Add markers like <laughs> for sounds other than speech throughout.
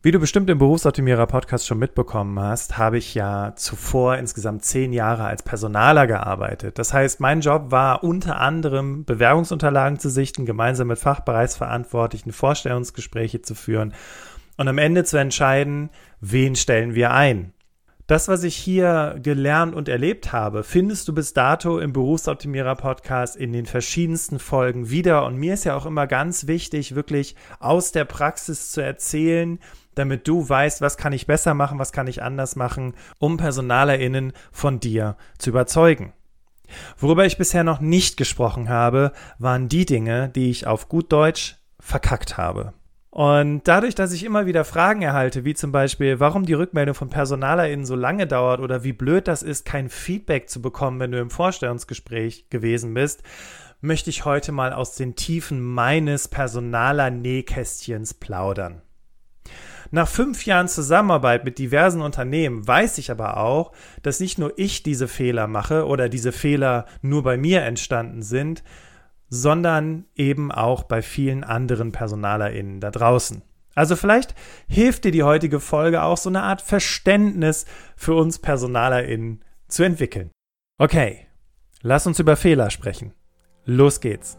Wie du bestimmt im Berufsoptimierer Podcast schon mitbekommen hast, habe ich ja zuvor insgesamt zehn Jahre als Personaler gearbeitet. Das heißt, mein Job war unter anderem Bewerbungsunterlagen zu sichten, gemeinsam mit Fachbereichsverantwortlichen Vorstellungsgespräche zu führen und am Ende zu entscheiden, wen stellen wir ein. Das, was ich hier gelernt und erlebt habe, findest du bis dato im Berufsoptimierer Podcast in den verschiedensten Folgen wieder. Und mir ist ja auch immer ganz wichtig, wirklich aus der Praxis zu erzählen, damit du weißt, was kann ich besser machen, was kann ich anders machen, um PersonalerInnen von dir zu überzeugen. Worüber ich bisher noch nicht gesprochen habe, waren die Dinge, die ich auf gut Deutsch verkackt habe. Und dadurch, dass ich immer wieder Fragen erhalte, wie zum Beispiel, warum die Rückmeldung von PersonalerInnen so lange dauert oder wie blöd das ist, kein Feedback zu bekommen, wenn du im Vorstellungsgespräch gewesen bist, möchte ich heute mal aus den Tiefen meines Personaler-Nähkästchens plaudern. Nach fünf Jahren Zusammenarbeit mit diversen Unternehmen weiß ich aber auch, dass nicht nur ich diese Fehler mache oder diese Fehler nur bei mir entstanden sind, sondern eben auch bei vielen anderen PersonalerInnen da draußen. Also vielleicht hilft dir die heutige Folge auch so eine Art Verständnis für uns PersonalerInnen zu entwickeln. Okay, lass uns über Fehler sprechen. Los geht's.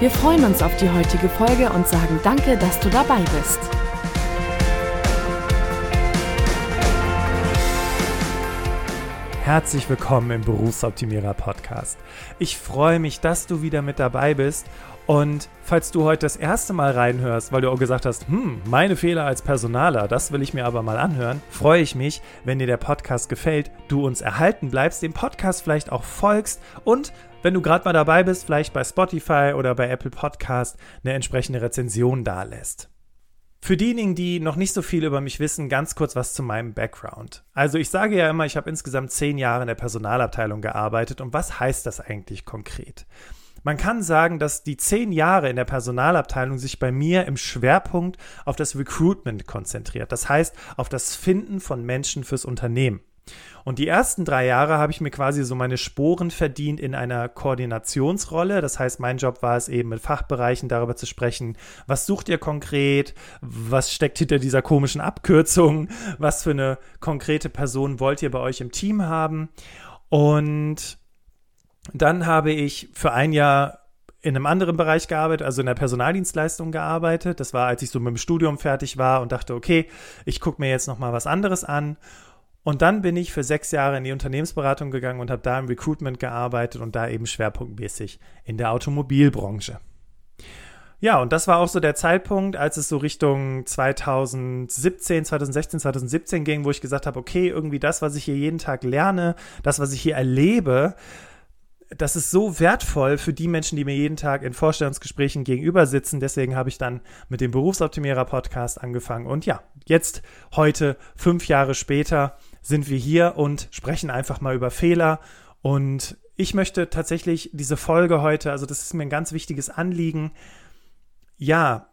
Wir freuen uns auf die heutige Folge und sagen danke, dass du dabei bist. Herzlich willkommen im Berufsoptimierer Podcast. Ich freue mich, dass du wieder mit dabei bist. Und falls du heute das erste Mal reinhörst, weil du auch gesagt hast, hm, meine Fehler als Personaler, das will ich mir aber mal anhören, freue ich mich, wenn dir der Podcast gefällt, du uns erhalten bleibst, dem Podcast vielleicht auch folgst und wenn du gerade mal dabei bist, vielleicht bei Spotify oder bei Apple Podcast eine entsprechende Rezension dalässt. Für diejenigen, die noch nicht so viel über mich wissen, ganz kurz was zu meinem Background. Also ich sage ja immer, ich habe insgesamt zehn Jahre in der Personalabteilung gearbeitet und was heißt das eigentlich konkret? Man kann sagen, dass die zehn Jahre in der Personalabteilung sich bei mir im Schwerpunkt auf das Recruitment konzentriert. Das heißt, auf das Finden von Menschen fürs Unternehmen. Und die ersten drei Jahre habe ich mir quasi so meine Sporen verdient in einer Koordinationsrolle. Das heißt, mein Job war es eben mit Fachbereichen darüber zu sprechen, was sucht ihr konkret, was steckt hinter dieser komischen Abkürzung, was für eine konkrete Person wollt ihr bei euch im Team haben. Und dann habe ich für ein Jahr in einem anderen Bereich gearbeitet, also in der Personaldienstleistung gearbeitet. Das war, als ich so mit dem Studium fertig war und dachte, okay, ich gucke mir jetzt noch mal was anderes an. Und dann bin ich für sechs Jahre in die Unternehmensberatung gegangen und habe da im Recruitment gearbeitet und da eben schwerpunktmäßig in der Automobilbranche. Ja, und das war auch so der Zeitpunkt, als es so Richtung 2017, 2016, 2017 ging, wo ich gesagt habe, okay, irgendwie das, was ich hier jeden Tag lerne, das, was ich hier erlebe, das ist so wertvoll für die Menschen, die mir jeden Tag in Vorstellungsgesprächen gegenüber sitzen. Deswegen habe ich dann mit dem Berufsoptimierer Podcast angefangen. Und ja, jetzt, heute, fünf Jahre später, sind wir hier und sprechen einfach mal über Fehler. Und ich möchte tatsächlich diese Folge heute, also das ist mir ein ganz wichtiges Anliegen. Ja,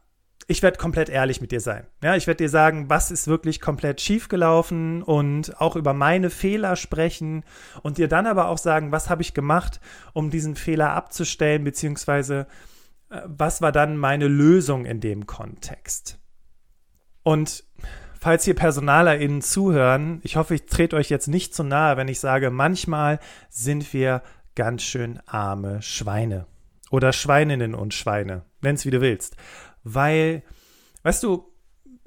ich werde komplett ehrlich mit dir sein. Ja, ich werde dir sagen, was ist wirklich komplett schiefgelaufen und auch über meine Fehler sprechen und dir dann aber auch sagen, was habe ich gemacht, um diesen Fehler abzustellen, beziehungsweise äh, was war dann meine Lösung in dem Kontext. Und falls hier PersonalerInnen zuhören, ich hoffe, ich trete euch jetzt nicht zu nahe, wenn ich sage, manchmal sind wir ganz schön arme Schweine. Oder Schweininnen und Schweine, nenn's wie du willst weil, weißt du,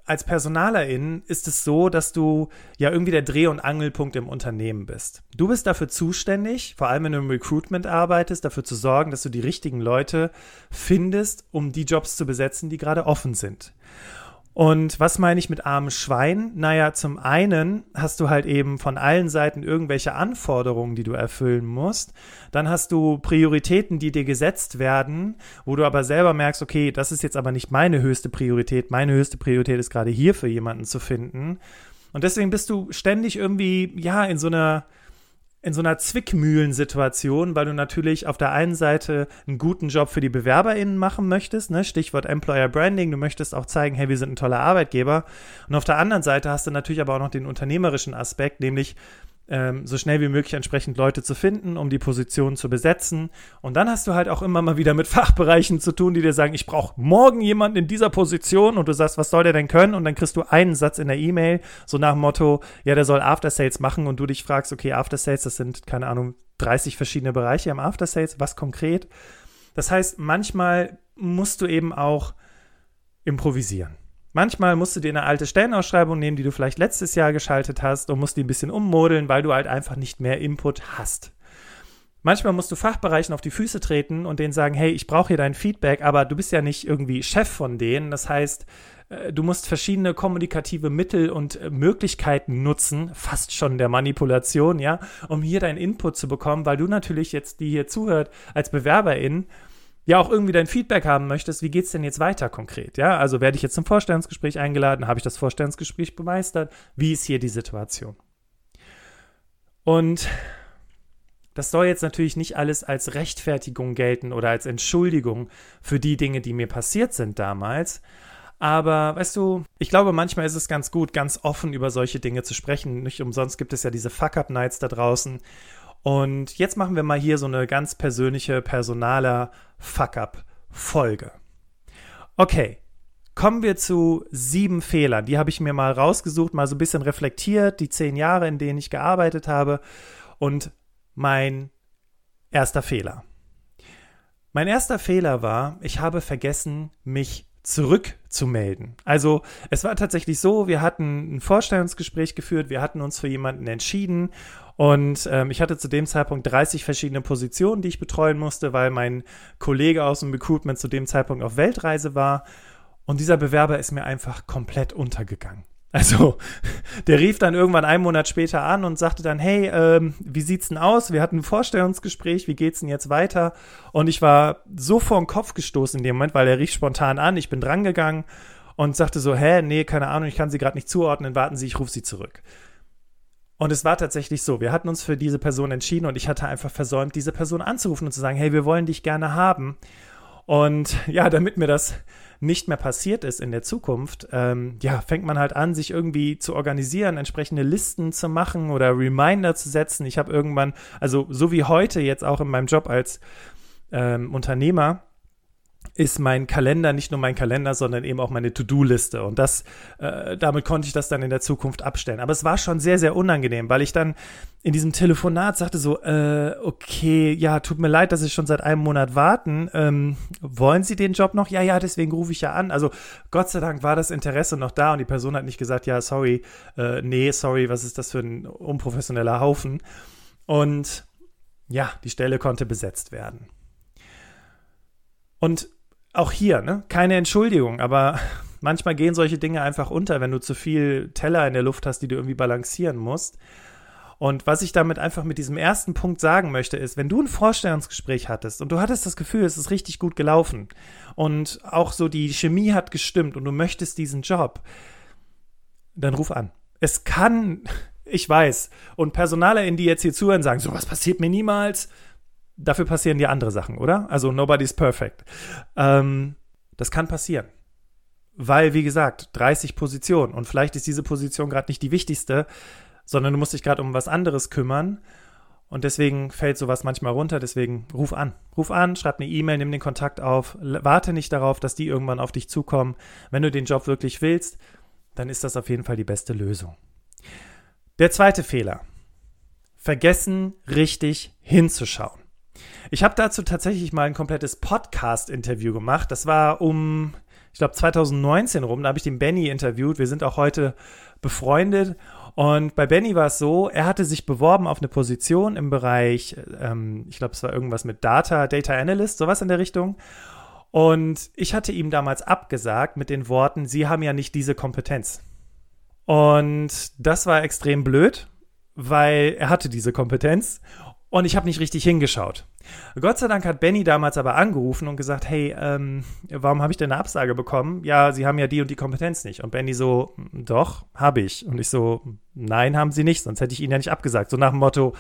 als Personalerin ist es so, dass du ja irgendwie der Dreh- und Angelpunkt im Unternehmen bist. Du bist dafür zuständig, vor allem wenn du im Recruitment arbeitest, dafür zu sorgen, dass du die richtigen Leute findest, um die Jobs zu besetzen, die gerade offen sind. Und was meine ich mit armem Schwein? Naja, zum einen hast du halt eben von allen Seiten irgendwelche Anforderungen, die du erfüllen musst. Dann hast du Prioritäten, die dir gesetzt werden, wo du aber selber merkst, okay, das ist jetzt aber nicht meine höchste Priorität. Meine höchste Priorität ist gerade hier für jemanden zu finden. Und deswegen bist du ständig irgendwie, ja, in so einer, in so einer Zwickmühlensituation, weil du natürlich auf der einen Seite einen guten Job für die BewerberInnen machen möchtest, ne? Stichwort Employer Branding, du möchtest auch zeigen, hey, wir sind ein toller Arbeitgeber. Und auf der anderen Seite hast du natürlich aber auch noch den unternehmerischen Aspekt, nämlich ähm, so schnell wie möglich entsprechend Leute zu finden, um die Position zu besetzen. Und dann hast du halt auch immer mal wieder mit <laughs> Fachbereichen zu tun, die dir sagen, ich brauche morgen jemanden in dieser Position und du sagst, was soll der denn können? Und dann kriegst du einen Satz in der E-Mail, so nach dem Motto, ja, der soll After Sales machen und du dich fragst, okay, After Sales, das sind, keine Ahnung, 30 verschiedene Bereiche im After Sales, was konkret? Das heißt, manchmal musst du eben auch improvisieren. Manchmal musst du dir eine alte Stellenausschreibung nehmen, die du vielleicht letztes Jahr geschaltet hast und musst die ein bisschen ummodeln, weil du halt einfach nicht mehr Input hast. Manchmal musst du Fachbereichen auf die Füße treten und denen sagen, hey, ich brauche hier dein Feedback, aber du bist ja nicht irgendwie Chef von denen. Das heißt, äh, du musst verschiedene kommunikative Mittel und äh, Möglichkeiten nutzen, fast schon der Manipulation, ja, um hier deinen Input zu bekommen, weil du natürlich jetzt, die hier zuhört, als Bewerberin ja auch irgendwie dein Feedback haben möchtest, wie geht es denn jetzt weiter konkret? Ja, also werde ich jetzt zum Vorstellungsgespräch eingeladen, habe ich das Vorstellungsgespräch bemeistert? Wie ist hier die Situation? Und das soll jetzt natürlich nicht alles als Rechtfertigung gelten oder als Entschuldigung für die Dinge, die mir passiert sind damals. Aber weißt du, ich glaube, manchmal ist es ganz gut, ganz offen über solche Dinge zu sprechen. Nicht umsonst gibt es ja diese Fuck-Up-Nights da draußen. Und jetzt machen wir mal hier so eine ganz persönliche, personaler Fuck-up-Folge. Okay, kommen wir zu sieben Fehlern. Die habe ich mir mal rausgesucht, mal so ein bisschen reflektiert, die zehn Jahre, in denen ich gearbeitet habe. Und mein erster Fehler. Mein erster Fehler war, ich habe vergessen, mich zurückzumelden. Also es war tatsächlich so, wir hatten ein Vorstellungsgespräch geführt, wir hatten uns für jemanden entschieden und ähm, ich hatte zu dem Zeitpunkt 30 verschiedene Positionen, die ich betreuen musste, weil mein Kollege aus dem Recruitment zu dem Zeitpunkt auf Weltreise war. Und dieser Bewerber ist mir einfach komplett untergegangen. Also, der rief dann irgendwann einen Monat später an und sagte dann, hey, ähm, wie sieht's denn aus? Wir hatten ein Vorstellungsgespräch, wie geht's denn jetzt weiter? Und ich war so vor den Kopf gestoßen in dem Moment, weil er rief spontan an, ich bin drangegangen und sagte so, hä, nee, keine Ahnung, ich kann sie gerade nicht zuordnen, warten Sie, ich rufe sie zurück. Und es war tatsächlich so, wir hatten uns für diese Person entschieden und ich hatte einfach versäumt, diese Person anzurufen und zu sagen, hey, wir wollen dich gerne haben. Und ja, damit mir das nicht mehr passiert ist in der Zukunft, ähm, ja, fängt man halt an, sich irgendwie zu organisieren, entsprechende Listen zu machen oder Reminder zu setzen. Ich habe irgendwann, also so wie heute jetzt auch in meinem Job als ähm, Unternehmer, ist mein Kalender nicht nur mein Kalender, sondern eben auch meine To-Do-Liste. Und das, äh, damit konnte ich das dann in der Zukunft abstellen. Aber es war schon sehr, sehr unangenehm, weil ich dann in diesem Telefonat sagte so, äh, okay, ja, tut mir leid, dass Sie schon seit einem Monat warten. Ähm, wollen Sie den Job noch? Ja, ja, deswegen rufe ich ja an. Also Gott sei Dank war das Interesse noch da und die Person hat nicht gesagt, ja, sorry, äh, nee, sorry, was ist das für ein unprofessioneller Haufen? Und ja, die Stelle konnte besetzt werden. Und auch hier, ne, keine Entschuldigung, aber <laughs> manchmal gehen solche Dinge einfach unter, wenn du zu viel Teller in der Luft hast, die du irgendwie balancieren musst. Und was ich damit einfach mit diesem ersten Punkt sagen möchte, ist, wenn du ein Vorstellungsgespräch hattest und du hattest das Gefühl, es ist richtig gut gelaufen und auch so die Chemie hat gestimmt und du möchtest diesen Job, dann ruf an. Es kann, <laughs> ich weiß, und PersonalerInnen, die jetzt hier zuhören, sagen, sowas passiert mir niemals dafür passieren dir andere Sachen, oder? Also nobody's perfect. Ähm, das kann passieren. Weil, wie gesagt, 30 Positionen und vielleicht ist diese Position gerade nicht die wichtigste, sondern du musst dich gerade um was anderes kümmern. Und deswegen fällt sowas manchmal runter. Deswegen ruf an. Ruf an, schreib eine E-Mail, nimm den Kontakt auf. Warte nicht darauf, dass die irgendwann auf dich zukommen. Wenn du den Job wirklich willst, dann ist das auf jeden Fall die beste Lösung. Der zweite Fehler. Vergessen, richtig hinzuschauen. Ich habe dazu tatsächlich mal ein komplettes Podcast-Interview gemacht. Das war um, ich glaube, 2019 rum. Da habe ich den Benny interviewt. Wir sind auch heute befreundet. Und bei Benny war es so, er hatte sich beworben auf eine Position im Bereich, ähm, ich glaube, es war irgendwas mit Data, Data Analyst, sowas in der Richtung. Und ich hatte ihm damals abgesagt mit den Worten, Sie haben ja nicht diese Kompetenz. Und das war extrem blöd, weil er hatte diese Kompetenz und ich habe nicht richtig hingeschaut. Gott sei Dank hat Benny damals aber angerufen und gesagt, hey, ähm, warum habe ich denn eine Absage bekommen? Ja, Sie haben ja die und die Kompetenz nicht. Und Benny so, doch, habe ich. Und ich so, nein, haben Sie nicht, sonst hätte ich Ihnen ja nicht abgesagt. So nach dem Motto,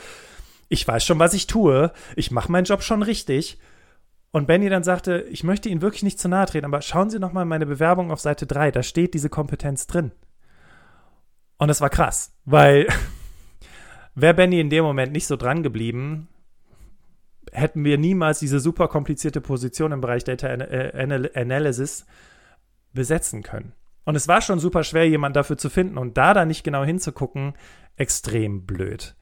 ich weiß schon, was ich tue, ich mache meinen Job schon richtig. Und Benny dann sagte, ich möchte Ihnen wirklich nicht zu nahe treten, aber schauen Sie noch mal meine Bewerbung auf Seite 3, da steht diese Kompetenz drin. Und das war krass, weil <laughs> Wäre Benny in dem Moment nicht so dran geblieben, hätten wir niemals diese super komplizierte Position im Bereich Data Analysis besetzen können. Und es war schon super schwer, jemanden dafür zu finden und da dann nicht genau hinzugucken, extrem blöd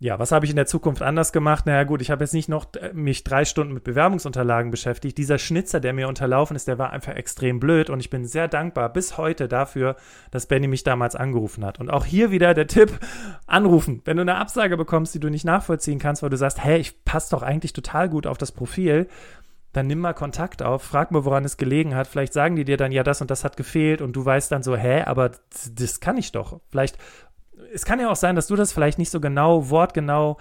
ja, was habe ich in der Zukunft anders gemacht? Naja, gut, ich habe jetzt nicht noch äh, mich drei Stunden mit Bewerbungsunterlagen beschäftigt. Dieser Schnitzer, der mir unterlaufen ist, der war einfach extrem blöd und ich bin sehr dankbar bis heute dafür, dass Benny mich damals angerufen hat. Und auch hier wieder der Tipp: anrufen. Wenn du eine Absage bekommst, die du nicht nachvollziehen kannst, weil du sagst, hey, ich passe doch eigentlich total gut auf das Profil, dann nimm mal Kontakt auf, frag mal, woran es gelegen hat. Vielleicht sagen die dir dann, ja, das und das hat gefehlt und du weißt dann so, hä, aber das kann ich doch. Vielleicht es kann ja auch sein, dass du das vielleicht nicht so genau, wortgenau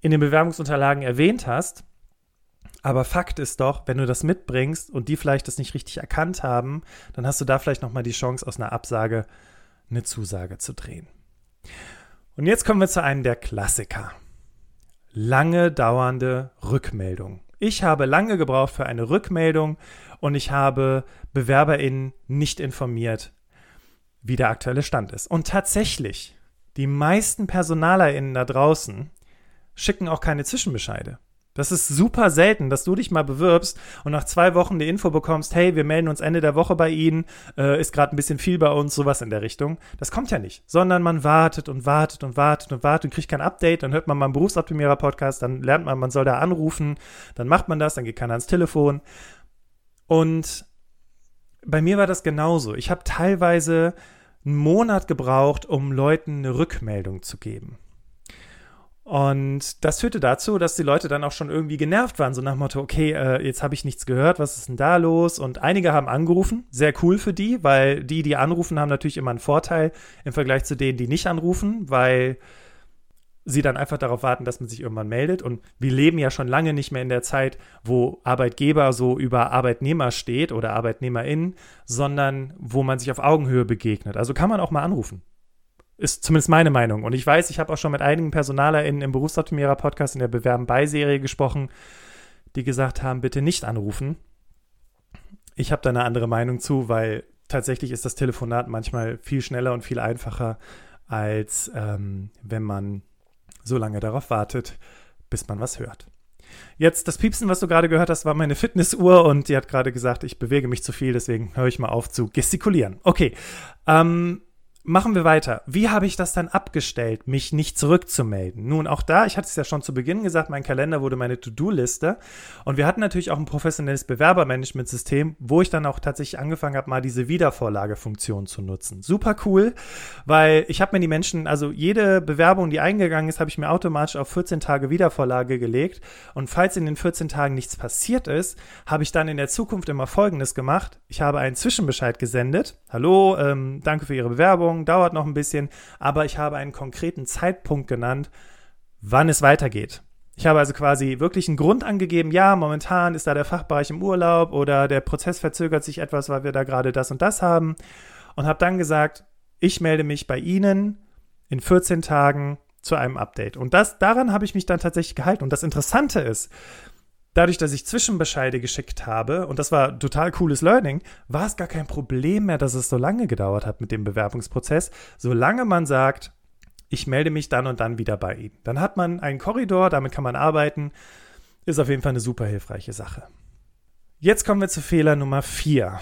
in den Bewerbungsunterlagen erwähnt hast. Aber Fakt ist doch, wenn du das mitbringst und die vielleicht das nicht richtig erkannt haben, dann hast du da vielleicht nochmal die Chance, aus einer Absage eine Zusage zu drehen. Und jetzt kommen wir zu einem der Klassiker. Lange dauernde Rückmeldung. Ich habe lange gebraucht für eine Rückmeldung und ich habe BewerberInnen nicht informiert, wie der aktuelle Stand ist. Und tatsächlich die meisten PersonalerInnen da draußen schicken auch keine Zwischenbescheide. Das ist super selten, dass du dich mal bewirbst und nach zwei Wochen die Info bekommst, hey, wir melden uns Ende der Woche bei Ihnen, äh, ist gerade ein bisschen viel bei uns, sowas in der Richtung. Das kommt ja nicht, sondern man wartet und wartet und wartet und wartet und kriegt kein Update, dann hört man mal einen Berufsoptimierer-Podcast, dann lernt man, man soll da anrufen, dann macht man das, dann geht keiner ans Telefon. Und bei mir war das genauso. Ich habe teilweise einen Monat gebraucht, um Leuten eine Rückmeldung zu geben. Und das führte dazu, dass die Leute dann auch schon irgendwie genervt waren, so nach dem Motto, okay, äh, jetzt habe ich nichts gehört, was ist denn da los? Und einige haben angerufen, sehr cool für die, weil die, die anrufen, haben natürlich immer einen Vorteil im Vergleich zu denen, die nicht anrufen, weil sie dann einfach darauf warten, dass man sich irgendwann meldet. Und wir leben ja schon lange nicht mehr in der Zeit, wo Arbeitgeber so über Arbeitnehmer steht oder ArbeitnehmerInnen, sondern wo man sich auf Augenhöhe begegnet. Also kann man auch mal anrufen. Ist zumindest meine Meinung. Und ich weiß, ich habe auch schon mit einigen PersonalerInnen im Berufsoptimierer-Podcast in der Bewerben-bei-Serie gesprochen, die gesagt haben, bitte nicht anrufen. Ich habe da eine andere Meinung zu, weil tatsächlich ist das Telefonat manchmal viel schneller und viel einfacher, als ähm, wenn man so lange darauf wartet, bis man was hört. Jetzt, das Piepsen, was du gerade gehört hast, war meine Fitnessuhr und die hat gerade gesagt, ich bewege mich zu viel, deswegen höre ich mal auf zu gestikulieren. Okay, ähm, Machen wir weiter. Wie habe ich das dann abgestellt, mich nicht zurückzumelden? Nun, auch da, ich hatte es ja schon zu Beginn gesagt, mein Kalender wurde meine To-Do-Liste. Und wir hatten natürlich auch ein professionelles Bewerbermanagementsystem, wo ich dann auch tatsächlich angefangen habe, mal diese Wiedervorlagefunktion zu nutzen. Super cool, weil ich habe mir die Menschen, also jede Bewerbung, die eingegangen ist, habe ich mir automatisch auf 14 Tage Wiedervorlage gelegt. Und falls in den 14 Tagen nichts passiert ist, habe ich dann in der Zukunft immer Folgendes gemacht. Ich habe einen Zwischenbescheid gesendet. Hallo, ähm, danke für Ihre Bewerbung Bewerbung, dauert noch ein bisschen, aber ich habe einen konkreten Zeitpunkt genannt, wann es weitergeht. Ich habe also quasi wirklich einen Grund angegeben, ja, momentan ist da der Fachbereich im Urlaub oder der Prozess verzögert sich etwas, weil wir da gerade das und das haben und habe dann gesagt, ich melde mich bei Ihnen in 14 Tagen zu einem Update. Und das, daran habe ich mich dann tatsächlich gehalten. Und das Interessante ist, dadurch, dass ich Zwischenbescheide geschickt habe, und das war total cooles Learning, war es gar kein Problem mehr, dass es so lange gedauert hat mit dem Bewerbungsprozess, solange man sagt, ich melde mich dann und dann wieder bei Ihnen. Dann hat man einen Korridor, damit kann man arbeiten. Ist auf jeden Fall eine super hilfreiche Sache. Jetzt kommen wir zu Fehler Nummer 4.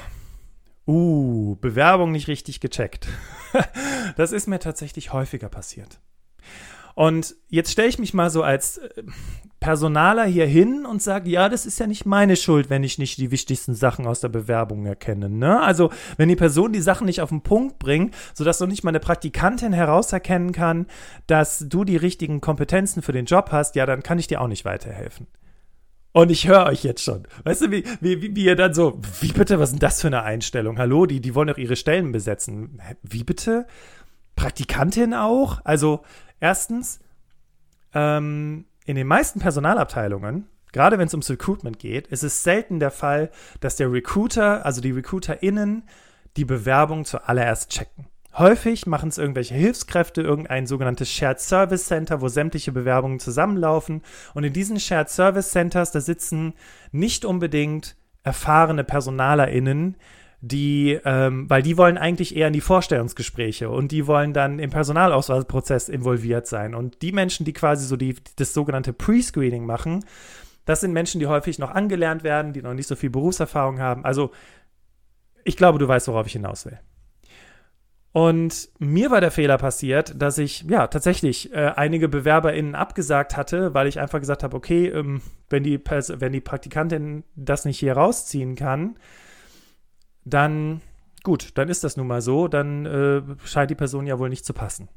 Uh, Bewerbung nicht richtig gecheckt. <laughs> das ist mir tatsächlich häufiger passiert. Und jetzt stelle ich mich mal so als äh, Personaler hier hin und sage, ja, das ist ja nicht meine Schuld, wenn ich nicht die wichtigsten Sachen aus der Bewerbung erkenne. Ne? Also wenn die Person die Sachen nicht auf den Punkt bringt, sodass noch nicht mal eine Praktikantin herauserkennen kann, dass du die richtigen Kompetenzen für den Job hast, ja, dann kann ich dir auch nicht weiterhelfen. Und ich höre euch jetzt schon. Weißt du, wie, wie, wie ihr dann so, wie bitte, was ist denn das für eine Einstellung? Hallo, die, die wollen doch ihre Stellen besetzen. Wie bitte? Praktikantin auch? Also, erstens, ähm, in den meisten Personalabteilungen, gerade wenn es ums Recruitment geht, ist es selten der Fall, dass der Recruiter, also die RecruiterInnen, die Bewerbung zuallererst checken. Häufig machen es irgendwelche Hilfskräfte, irgendein sogenanntes Shared Service Center, wo sämtliche Bewerbungen zusammenlaufen. Und in diesen Shared Service Centers, da sitzen nicht unbedingt erfahrene PersonalerInnen, die, ähm, weil die wollen eigentlich eher in die Vorstellungsgespräche und die wollen dann im Personalauswahlprozess involviert sein. Und die Menschen, die quasi so die, das sogenannte Pre-Screening machen, das sind Menschen, die häufig noch angelernt werden, die noch nicht so viel Berufserfahrung haben. Also, ich glaube, du weißt, worauf ich hinaus will. Und mir war der Fehler passiert, dass ich ja tatsächlich äh, einige BewerberInnen abgesagt hatte, weil ich einfach gesagt habe, okay, ähm, wenn, die wenn die Praktikantin das nicht hier rausziehen kann, dann gut, dann ist das nun mal so, dann äh, scheint die Person ja wohl nicht zu passen.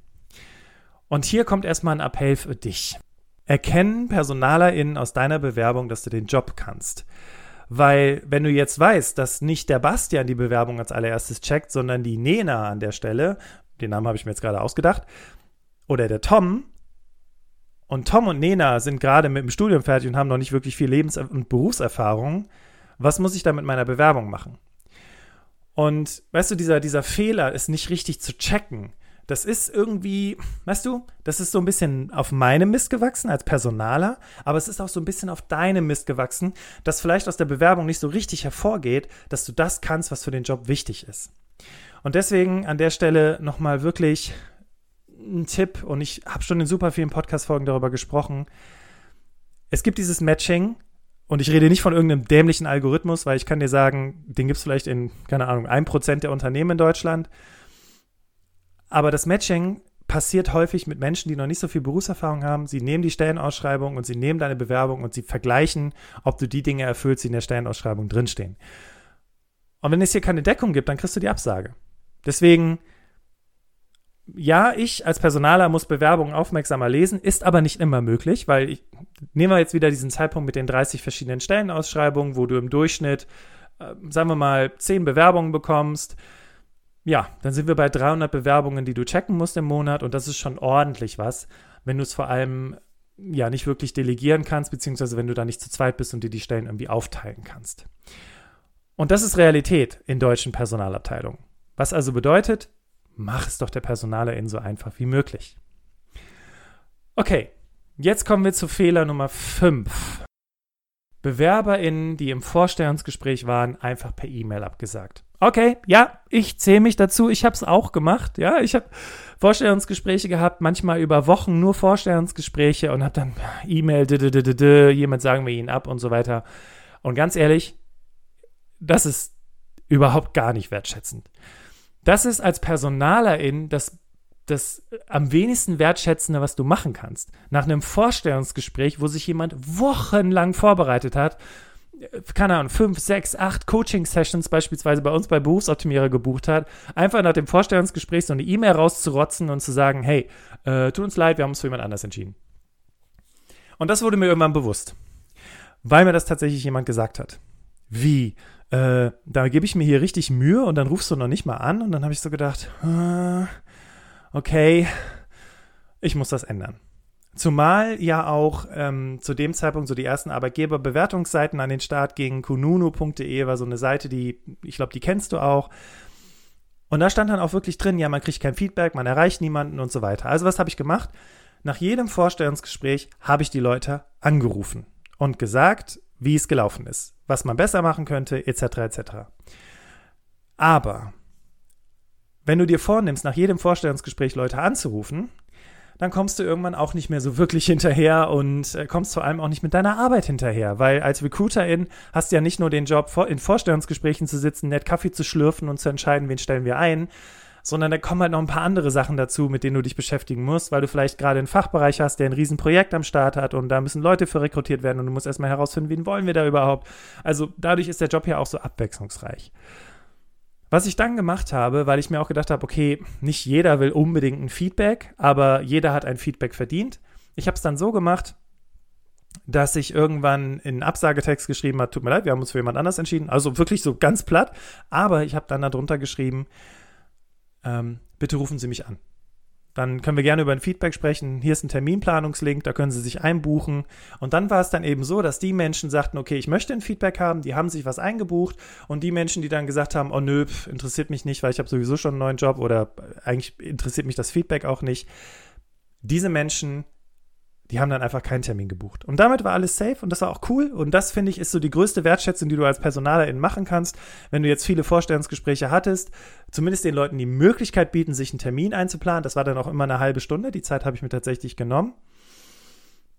Und hier kommt erstmal ein Appell für dich. Erkennen PersonalerInnen aus deiner Bewerbung, dass du den Job kannst. Weil, wenn du jetzt weißt, dass nicht der Bastian die Bewerbung als allererstes checkt, sondern die Nena an der Stelle, den Namen habe ich mir jetzt gerade ausgedacht, oder der Tom, und Tom und Nena sind gerade mit dem Studium fertig und haben noch nicht wirklich viel Lebens- und Berufserfahrung, was muss ich da mit meiner Bewerbung machen? Und weißt du, dieser, dieser Fehler ist nicht richtig zu checken. Das ist irgendwie, weißt du, das ist so ein bisschen auf meinem Mist gewachsen als Personaler, aber es ist auch so ein bisschen auf deinem Mist gewachsen, dass vielleicht aus der Bewerbung nicht so richtig hervorgeht, dass du das kannst, was für den Job wichtig ist. Und deswegen an der Stelle nochmal wirklich ein Tipp, und ich habe schon in super vielen Podcast-Folgen darüber gesprochen. Es gibt dieses Matching, und ich rede nicht von irgendeinem dämlichen Algorithmus, weil ich kann dir sagen, den gibt es vielleicht in, keine Ahnung, 1% der Unternehmen in Deutschland. Aber das Matching passiert häufig mit Menschen, die noch nicht so viel Berufserfahrung haben. Sie nehmen die Stellenausschreibung und sie nehmen deine Bewerbung und sie vergleichen, ob du die Dinge erfüllst, die in der Stellenausschreibung drinstehen. Und wenn es hier keine Deckung gibt, dann kriegst du die Absage. Deswegen, ja, ich als Personaler muss Bewerbungen aufmerksamer lesen, ist aber nicht immer möglich, weil ich nehmen wir jetzt wieder diesen Zeitpunkt mit den 30 verschiedenen Stellenausschreibungen, wo du im Durchschnitt, äh, sagen wir mal, 10 Bewerbungen bekommst ja, dann sind wir bei 300 Bewerbungen, die du checken musst im Monat und das ist schon ordentlich was, wenn du es vor allem ja nicht wirklich delegieren kannst, beziehungsweise wenn du da nicht zu zweit bist und dir die Stellen irgendwie aufteilen kannst. Und das ist Realität in deutschen Personalabteilungen. Was also bedeutet, mach es doch der Personalerin so einfach wie möglich. Okay, jetzt kommen wir zu Fehler Nummer 5. BewerberInnen, die im Vorstellungsgespräch waren, einfach per E-Mail abgesagt. Okay, ja, ich zähle mich dazu. Ich habe es auch gemacht. Ja, ich habe Vorstellungsgespräche gehabt, manchmal über Wochen nur Vorstellungsgespräche und habe dann E-Mail, jemand sagen wir ihn ab und so weiter. Und ganz ehrlich, das ist überhaupt gar nicht wertschätzend. Das ist als Personalerin das, das am wenigsten wertschätzende, was du machen kannst. Nach einem Vorstellungsgespräch, wo sich jemand wochenlang vorbereitet hat keine Ahnung, fünf, sechs, acht Coaching-Sessions beispielsweise bei uns bei Berufsoptimierer gebucht hat, einfach nach dem Vorstellungsgespräch so eine E-Mail rauszurotzen und zu sagen, hey, äh, tut uns leid, wir haben uns für jemand anders entschieden. Und das wurde mir irgendwann bewusst, weil mir das tatsächlich jemand gesagt hat. Wie? Äh, da gebe ich mir hier richtig Mühe und dann rufst du noch nicht mal an und dann habe ich so gedacht, äh, okay, ich muss das ändern. Zumal ja auch ähm, zu dem Zeitpunkt so die ersten Arbeitgeberbewertungsseiten an den Start gingen. Kununu.de war so eine Seite, die, ich glaube, die kennst du auch. Und da stand dann auch wirklich drin, ja, man kriegt kein Feedback, man erreicht niemanden und so weiter. Also was habe ich gemacht? Nach jedem Vorstellungsgespräch habe ich die Leute angerufen und gesagt, wie es gelaufen ist, was man besser machen könnte, etc. etc. Aber wenn du dir vornimmst, nach jedem Vorstellungsgespräch Leute anzurufen, dann kommst du irgendwann auch nicht mehr so wirklich <laughs> hinterher und äh, kommst vor allem auch nicht mit deiner Arbeit hinterher, weil als Recruiterin hast du ja nicht nur den Job, in Vorstellungsgesprächen zu sitzen, nett Kaffee zu schlürfen und zu entscheiden, wen stellen wir ein, sondern da kommen halt noch ein paar andere Sachen dazu, mit denen du dich beschäftigen musst, weil du vielleicht gerade einen Fachbereich hast, der ein Riesenprojekt am Start hat und da müssen Leute für rekrutiert werden und du musst erstmal herausfinden, wen wollen wir da überhaupt. Also dadurch ist der Job ja auch so abwechslungsreich. Was ich dann gemacht habe, weil ich mir auch gedacht habe, okay, nicht jeder will unbedingt ein Feedback, aber jeder hat ein Feedback verdient. Ich habe es dann so gemacht, dass ich irgendwann in Absagetext geschrieben habe, tut mir leid, wir haben uns für jemand anders entschieden. Also wirklich so ganz platt. Aber ich habe dann darunter geschrieben, ähm, bitte rufen Sie mich an. Dann können wir gerne über ein Feedback sprechen. Hier ist ein Terminplanungslink, da können Sie sich einbuchen. Und dann war es dann eben so, dass die Menschen sagten, okay, ich möchte ein Feedback haben, die haben sich was eingebucht. Und die Menschen, die dann gesagt haben, oh nö, interessiert mich nicht, weil ich habe sowieso schon einen neuen Job oder eigentlich interessiert mich das Feedback auch nicht. Diese Menschen die haben dann einfach keinen Termin gebucht. Und damit war alles safe und das war auch cool. Und das, finde ich, ist so die größte Wertschätzung, die du als Personalerin machen kannst, wenn du jetzt viele Vorstellungsgespräche hattest. Zumindest den Leuten die Möglichkeit bieten, sich einen Termin einzuplanen. Das war dann auch immer eine halbe Stunde. Die Zeit habe ich mir tatsächlich genommen.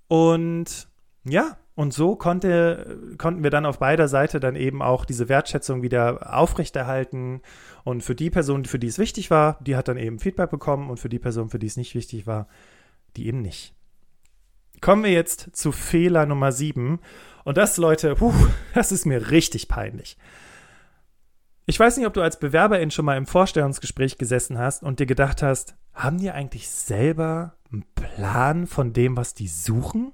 Und ja, und so konnte, konnten wir dann auf beider Seite dann eben auch diese Wertschätzung wieder aufrechterhalten. Und für die Person, für die es wichtig war, die hat dann eben Feedback bekommen. Und für die Person, für die es nicht wichtig war, die eben nicht. Kommen wir jetzt zu Fehler Nummer 7. Und das, Leute, puh, das ist mir richtig peinlich. Ich weiß nicht, ob du als Bewerberin schon mal im Vorstellungsgespräch gesessen hast und dir gedacht hast, haben die eigentlich selber einen Plan von dem, was die suchen?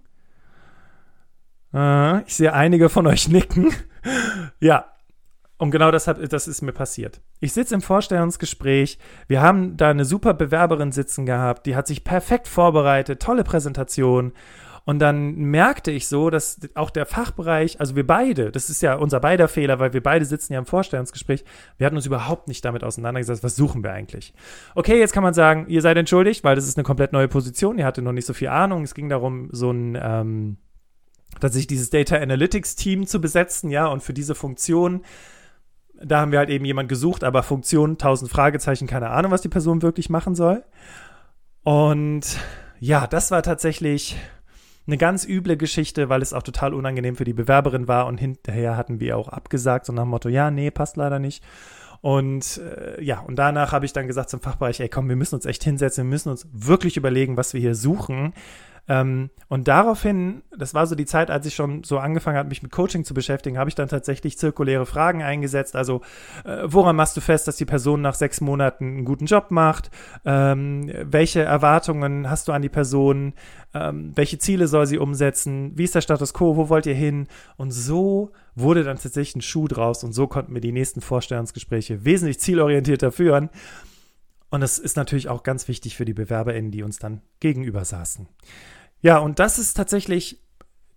Äh, ich sehe einige von euch nicken. <laughs> ja, und genau das, hat, das ist mir passiert. Ich sitze im Vorstellungsgespräch. Wir haben da eine super Bewerberin sitzen gehabt. Die hat sich perfekt vorbereitet, tolle Präsentation. Und dann merkte ich so, dass auch der Fachbereich, also wir beide, das ist ja unser beider Fehler, weil wir beide sitzen ja im Vorstellungsgespräch, wir hatten uns überhaupt nicht damit auseinandergesetzt, was suchen wir eigentlich. Okay, jetzt kann man sagen, ihr seid entschuldigt, weil das ist eine komplett neue Position, ihr hattet noch nicht so viel Ahnung. Es ging darum, so ein, ähm, tatsächlich dieses Data Analytics Team zu besetzen, ja, und für diese Funktion da haben wir halt eben jemand gesucht, aber Funktion, tausend Fragezeichen, keine Ahnung, was die Person wirklich machen soll. Und ja, das war tatsächlich eine ganz üble Geschichte, weil es auch total unangenehm für die Bewerberin war und hinterher hatten wir auch abgesagt, so nach dem Motto, ja, nee, passt leider nicht. Und äh, ja, und danach habe ich dann gesagt zum Fachbereich, ey, komm, wir müssen uns echt hinsetzen, wir müssen uns wirklich überlegen, was wir hier suchen, ähm, und daraufhin, das war so die Zeit, als ich schon so angefangen habe, mich mit Coaching zu beschäftigen, habe ich dann tatsächlich zirkuläre Fragen eingesetzt. Also, äh, woran machst du fest, dass die Person nach sechs Monaten einen guten Job macht? Ähm, welche Erwartungen hast du an die Person? Ähm, welche Ziele soll sie umsetzen? Wie ist der Status quo? Wo wollt ihr hin? Und so wurde dann tatsächlich ein Schuh draus und so konnten wir die nächsten Vorstellungsgespräche wesentlich zielorientierter führen. Und das ist natürlich auch ganz wichtig für die BewerberInnen, die uns dann gegenüber saßen. Ja, und das ist tatsächlich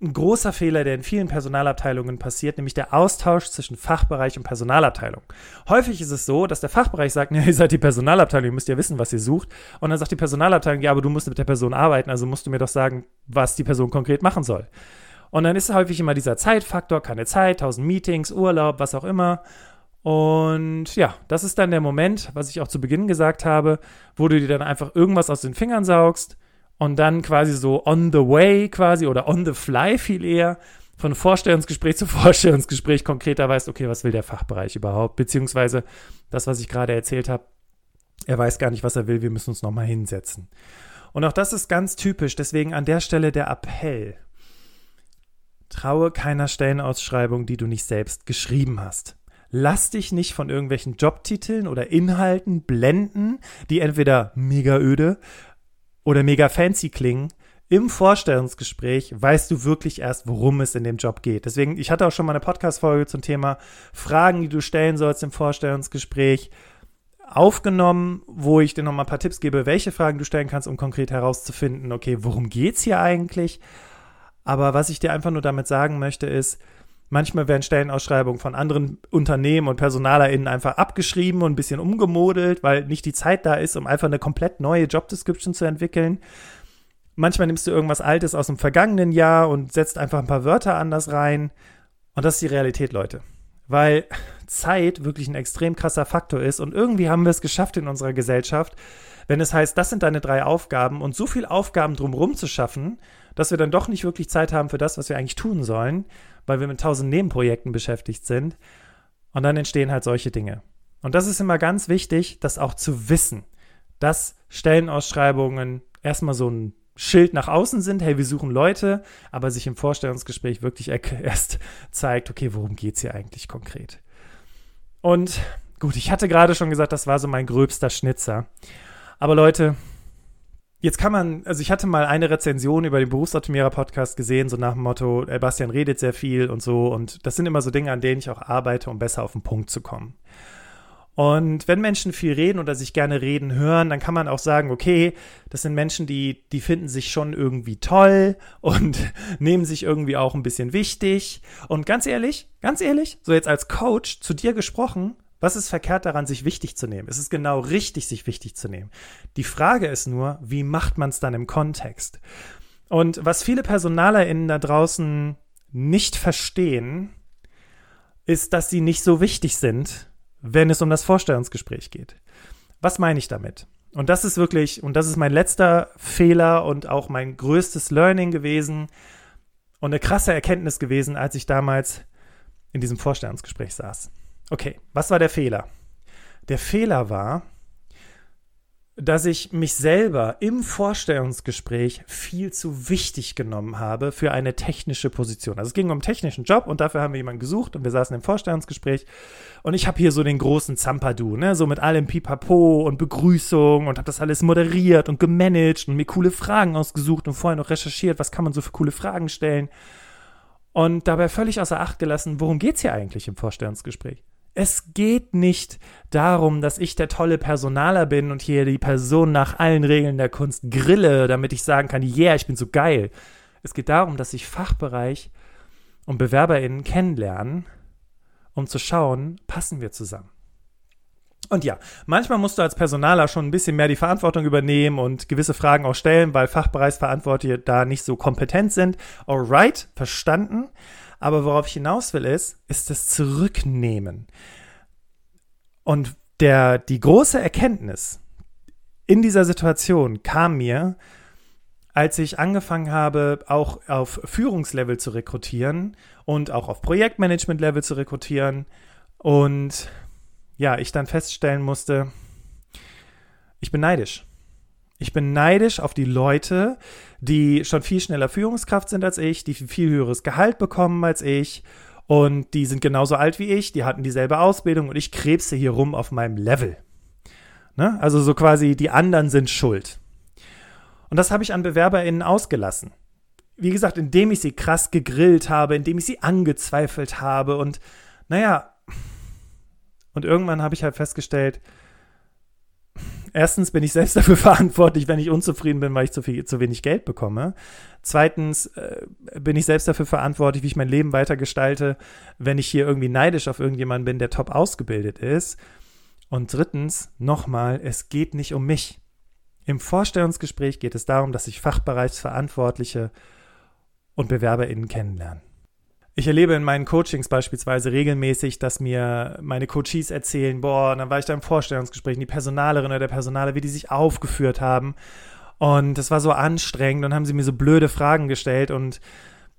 ein großer Fehler, der in vielen Personalabteilungen passiert, nämlich der Austausch zwischen Fachbereich und Personalabteilung. Häufig ist es so, dass der Fachbereich sagt, <laughs> ja, ihr seid die Personalabteilung, ihr müsst ja wissen, was ihr sucht. Und dann sagt die Personalabteilung, ja, aber du musst mit der Person arbeiten, also musst du mir doch sagen, was die Person konkret machen soll. Und dann ist häufig immer dieser Zeitfaktor, keine Zeit, tausend Meetings, Urlaub, was auch immer. Und ja, das ist dann der Moment, was ich auch zu Beginn gesagt habe, wo du dir dann einfach irgendwas aus den Fingern saugst, und dann quasi so on the way quasi oder on the fly viel eher von Vorstellungsgespräch zu <laughs> Vorstellungsgespräch konkreter weißt, okay, was will der Fachbereich überhaupt, beziehungsweise das, was ich gerade erzählt habe, er weiß gar nicht, was er will, wir müssen uns nochmal hinsetzen. Und auch das ist ganz typisch, deswegen an der Stelle der Appell. Traue keiner Stellenausschreibung, die du nicht selbst geschrieben hast. Lass dich nicht von irgendwelchen Jobtiteln oder Inhalten blenden, die entweder mega öde oder mega fancy klingen, im Vorstellungsgespräch weißt du wirklich erst, worum es in dem Job geht. Deswegen, ich hatte auch schon mal eine Podcast-Folge zum Thema Fragen, die du stellen sollst im Vorstellungsgespräch aufgenommen, wo ich dir nochmal ein paar Tipps gebe, welche Fragen du stellen kannst, um konkret herauszufinden, okay, worum geht's hier eigentlich? Aber was ich dir einfach nur damit sagen möchte, ist, Manchmal werden Stellenausschreibungen von anderen Unternehmen und PersonalerInnen einfach abgeschrieben und ein bisschen umgemodelt, weil nicht die Zeit da ist, um einfach eine komplett neue Jobdescription zu entwickeln. Manchmal nimmst du irgendwas Altes aus dem vergangenen Jahr und setzt einfach ein paar Wörter anders rein. Und das ist die Realität, Leute. Weil Zeit wirklich ein extrem krasser Faktor ist und irgendwie haben wir es geschafft in unserer Gesellschaft, wenn es heißt, das sind deine drei Aufgaben und so viel Aufgaben drumherum zu schaffen, dass wir dann doch nicht wirklich Zeit haben für das, was wir eigentlich tun sollen weil wir mit tausend Nebenprojekten beschäftigt sind. Und dann entstehen halt solche Dinge. Und das ist immer ganz wichtig, das auch zu wissen, dass Stellenausschreibungen erstmal so ein Schild nach außen sind, hey, wir suchen Leute, aber sich im Vorstellungsgespräch wirklich <laughs> erst zeigt, okay, worum geht es hier eigentlich konkret? Und gut, ich hatte gerade schon gesagt, das war so mein gröbster Schnitzer. Aber Leute, Jetzt kann man, also ich hatte mal eine Rezension über den Berufsoptimierer-Podcast gesehen, so nach dem Motto, Bastian redet sehr viel und so. Und das sind immer so Dinge, an denen ich auch arbeite, um besser auf den Punkt zu kommen. Und wenn Menschen viel reden oder sich gerne reden hören, dann kann man auch sagen, okay, das sind Menschen, die, die finden sich schon irgendwie toll und <laughs> nehmen sich irgendwie auch ein bisschen wichtig. Und ganz ehrlich, ganz ehrlich, so jetzt als Coach zu dir gesprochen, was ist verkehrt daran, sich wichtig zu nehmen? Es ist genau richtig, sich wichtig zu nehmen. Die Frage ist nur, wie macht man es dann im Kontext? Und was viele PersonalerInnen da draußen nicht verstehen, ist, dass sie nicht so wichtig sind, wenn es um das Vorstellungsgespräch geht. Was meine ich damit? Und das ist wirklich, und das ist mein letzter Fehler und auch mein größtes Learning gewesen und eine krasse Erkenntnis gewesen, als ich damals in diesem Vorstellungsgespräch saß. Okay, was war der Fehler? Der Fehler war, dass ich mich selber im Vorstellungsgespräch viel zu wichtig genommen habe für eine technische Position. Also es ging um einen technischen Job und dafür haben wir jemanden gesucht und wir saßen im Vorstellungsgespräch und ich habe hier so den großen Zampadu, ne, so mit allem Pipapo und Begrüßung und habe das alles moderiert und gemanagt und mir coole Fragen ausgesucht und vorher noch recherchiert, was kann man so für coole Fragen stellen und dabei völlig außer Acht gelassen, worum geht's hier eigentlich im Vorstellungsgespräch? Es geht nicht darum, dass ich der tolle Personaler bin und hier die Person nach allen Regeln der Kunst grille, damit ich sagen kann, yeah, ich bin so geil. Es geht darum, dass ich Fachbereich und BewerberInnen kennenlernen, um zu schauen, passen wir zusammen. Und ja, manchmal musst du als Personaler schon ein bisschen mehr die Verantwortung übernehmen und gewisse Fragen auch stellen, weil Fachbereichsverantwortliche da nicht so kompetent sind. Alright, verstanden. Aber worauf ich hinaus will, ist, ist das Zurücknehmen. Und der, die große Erkenntnis in dieser Situation kam mir, als ich angefangen habe, auch auf Führungslevel zu rekrutieren und auch auf Projektmanagement-Level zu rekrutieren. Und ja, ich dann feststellen musste, ich bin neidisch. Ich bin neidisch auf die Leute, die schon viel schneller Führungskraft sind als ich, die viel höheres Gehalt bekommen als ich und die sind genauso alt wie ich, die hatten dieselbe Ausbildung und ich krebse hier rum auf meinem Level. Ne? Also so quasi, die anderen sind schuld. Und das habe ich an BewerberInnen ausgelassen. Wie gesagt, indem ich sie krass gegrillt habe, indem ich sie angezweifelt habe und naja, und irgendwann habe ich halt festgestellt, erstens bin ich selbst <laughs> dafür verantwortlich, wenn ich unzufrieden bin, weil ich zu, viel, zu wenig Geld bekomme. Zweitens äh, bin ich selbst dafür verantwortlich, wie ich mein Leben weiter gestalte, wenn ich hier irgendwie neidisch auf irgendjemanden bin, der top ausgebildet ist. Und drittens, nochmal, es geht nicht um mich. Im Vorstellungsgespräch geht es darum, dass ich Fachbereichsverantwortliche und BewerberInnen kennenlerne. Ich erlebe in meinen Coachings beispielsweise regelmäßig, dass mir meine Coaches erzählen, boah, dann war ich da im Vorstellungsgespräch, die Personalerin oder der Personaler, wie die sich aufgeführt haben. Und das war so anstrengend und haben sie mir so blöde Fragen gestellt und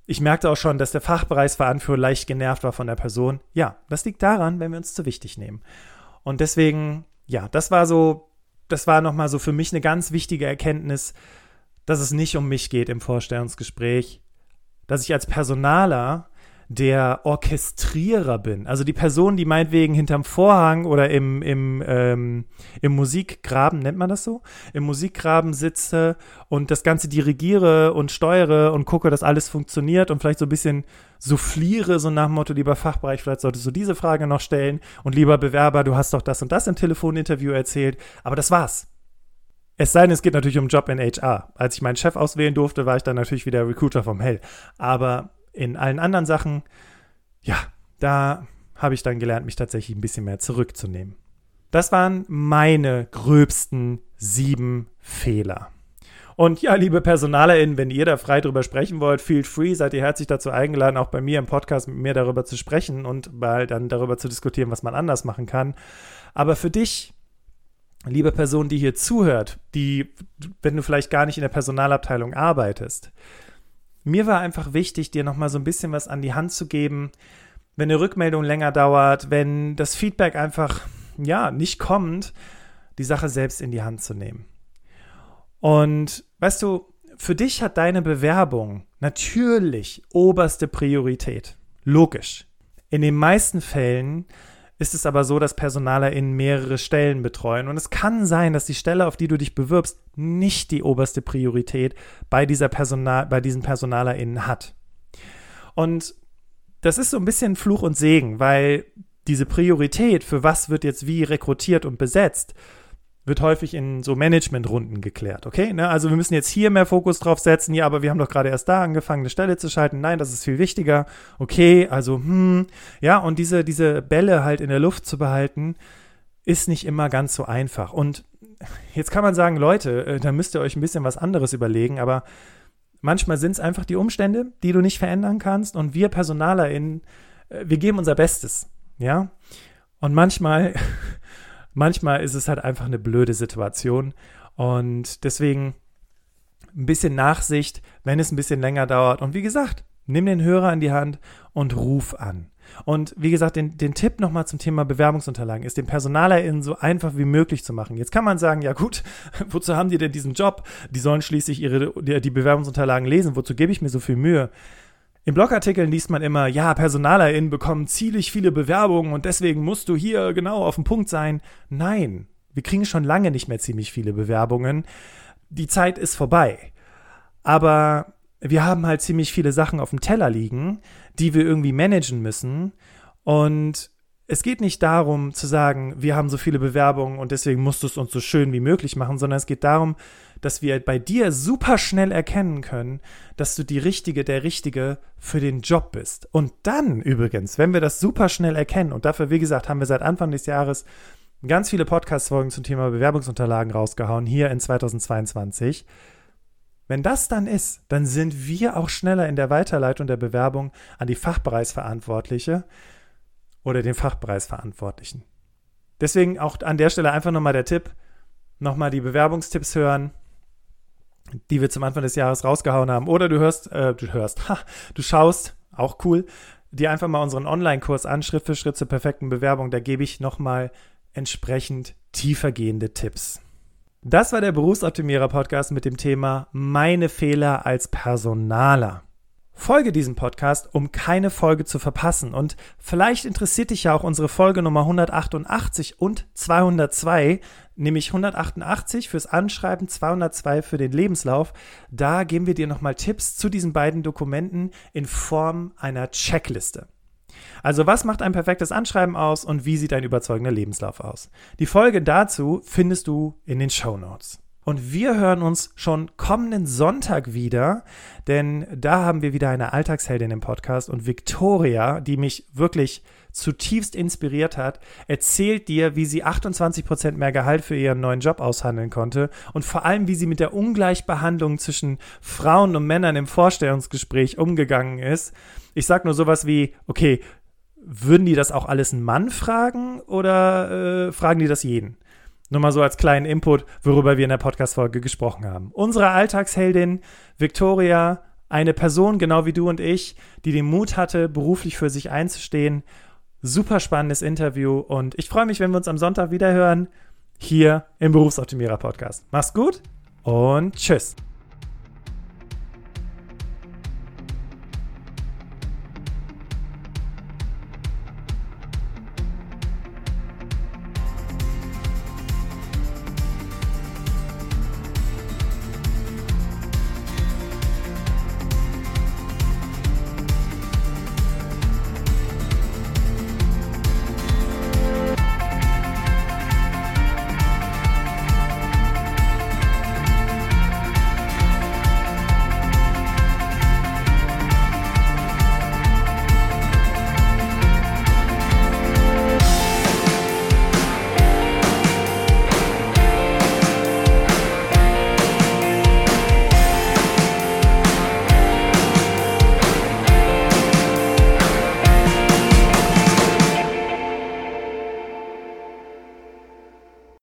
ich merkte auch schon, dass der Fachbereichsveranführer leicht genervt war von der Person. Ja, das liegt daran, wenn wir uns zu wichtig nehmen. Und deswegen, ja, das war so, das war nochmal so für mich eine ganz wichtige Erkenntnis, dass es nicht um mich geht im Vorstellungsgespräch, dass ich als Personaler der Orchestrierer bin. Also die Person, die meinetwegen hinterm Vorhang oder im, im, ähm, im Musikgraben, nennt man das so? Im Musikgraben sitze und das Ganze dirigiere und steuere und gucke, dass alles funktioniert und vielleicht so ein bisschen souffliere, so nach dem Motto, lieber Fachbereich, vielleicht solltest du diese Frage noch stellen und lieber Bewerber, du hast doch das und das im Telefoninterview erzählt. Aber das war's. Es sei denn, es geht natürlich um Job in HR. Als ich meinen Chef auswählen durfte, war ich dann natürlich wieder Recruiter vom Hell. Aber in allen anderen Sachen, ja, da habe ich dann gelernt, mich tatsächlich ein bisschen mehr zurückzunehmen. Das waren meine gröbsten sieben Fehler. Und ja, liebe PersonalerInnen, wenn ihr da frei drüber sprechen wollt, feel free, seid ihr herzlich dazu eingeladen, auch bei mir im Podcast mit mir darüber zu sprechen und mal dann darüber zu diskutieren, was man anders machen kann. Aber für dich, liebe Person, die hier zuhört, die, wenn du vielleicht gar nicht in der Personalabteilung arbeitest, mir war einfach wichtig, dir nochmal so ein bisschen was an die Hand zu geben, wenn eine Rückmeldung länger dauert, wenn das Feedback einfach, ja, nicht kommt, die Sache selbst in die Hand zu nehmen. Und weißt du, für dich hat deine Bewerbung natürlich oberste Priorität. Logisch. In den meisten Fällen ist es aber so, dass PersonalerInnen mehrere Stellen betreuen. Und es kann sein, dass die Stelle, auf die du dich bewirbst, nicht die oberste Priorität bei, dieser Personal, bei diesen PersonalerInnen hat. Und das ist so ein bisschen Fluch und Segen, weil diese Priorität, für was wird jetzt wie rekrutiert und besetzt, wird häufig in so Managementrunden geklärt, okay? Ne? Also wir müssen jetzt hier mehr Fokus drauf setzen, ja, aber wir haben doch gerade erst da angefangen, eine Stelle zu schalten. Nein, das ist viel wichtiger. Okay, also, hm, ja, und diese, diese Bälle halt in der Luft zu behalten, ist nicht immer ganz so einfach. Und jetzt kann man sagen, Leute, äh, da müsst ihr euch ein bisschen was anderes überlegen, aber manchmal sind es einfach die Umstände, die du nicht verändern kannst. Und wir PersonalerInnen, äh, wir geben unser Bestes, ja? Und manchmal manchmal ist es halt einfach eine blöde Situation. Und deswegen ein bisschen Nachsicht, wenn es ein bisschen länger dauert. Und wie gesagt, nimm den Hörer in die Hand und ruf an. Und wie gesagt, den, den Tipp nochmal zum Thema Bewerbungsunterlagen ist, den PersonalerInnen so einfach wie möglich zu machen. Jetzt kann man sagen, ja gut, <laughs> wozu haben die denn diesen Job? Die sollen schließlich ihre, die, die Bewerbungsunterlagen lesen. Wozu gebe ich mir so viel Mühe? In Blogartikeln liest man immer, ja, PersonalerInnen bekommen ziemlich viele Bewerbungen und deswegen musst du hier genau auf dem Punkt sein. Nein, wir kriegen schon lange nicht mehr ziemlich viele Bewerbungen. Die Zeit ist vorbei. Aber wir haben halt ziemlich viele Sachen auf dem Teller liegen, die wir irgendwie managen müssen. Und es geht nicht darum zu sagen, wir haben so viele Bewerbungen und deswegen musst du es uns so schön wie möglich machen, sondern es geht darum, dass wir bei dir super schnell erkennen können, dass du die Richtige, der Richtige für den Job bist. Und dann übrigens, wenn wir das super schnell erkennen, und dafür, wie gesagt, haben wir seit Anfang des Jahres ganz viele Podcast-Folgen zum Thema Bewerbungsunterlagen rausgehauen, hier in 2022. Wenn das dann ist, dann sind wir auch schneller in der Weiterleitung der Bewerbung an die Fachbereichsverantwortliche oder den Fachbereichsverantwortlichen. Deswegen auch an der Stelle einfach nochmal der Tipp, nochmal die Bewerbungstipps hören, die wir zum Anfang des Jahres rausgehauen haben. Oder du hörst, äh, du hörst, ha, du schaust, auch cool, dir einfach mal unseren Online-Kurs an, Schritt für Schritt zur perfekten Bewerbung. Da gebe ich nochmal entsprechend tiefergehende Tipps. Das war der Berufsoptimierer-Podcast mit dem Thema Meine Fehler als Personaler. Folge diesem Podcast, um keine Folge zu verpassen. Und vielleicht interessiert dich ja auch unsere Folge Nummer 188 und 202, nämlich 188 fürs Anschreiben, 202 für den Lebenslauf. Da geben wir dir nochmal Tipps zu diesen beiden Dokumenten in Form einer Checkliste. Also was macht ein perfektes Anschreiben aus und wie sieht ein überzeugender Lebenslauf aus? Die Folge dazu findest du in den Show Notes. Und wir hören uns schon kommenden Sonntag wieder, denn da haben wir wieder eine Alltagsheldin im Podcast und Victoria, die mich wirklich zutiefst inspiriert hat, erzählt dir, wie sie 28 Prozent mehr Gehalt für ihren neuen Job aushandeln konnte und vor allem, wie sie mit der Ungleichbehandlung zwischen Frauen und Männern im Vorstellungsgespräch umgegangen ist. Ich sag nur sowas wie, okay, würden die das auch alles einen Mann fragen oder äh, fragen die das jeden? Nur mal so als kleinen Input, worüber wir in der Podcast-Folge gesprochen haben. Unsere Alltagsheldin Victoria, eine Person genau wie du und ich, die den Mut hatte, beruflich für sich einzustehen. Super spannendes Interview und ich freue mich, wenn wir uns am Sonntag wieder hören, hier im Berufsoptimierer Podcast. Mach's gut und tschüss.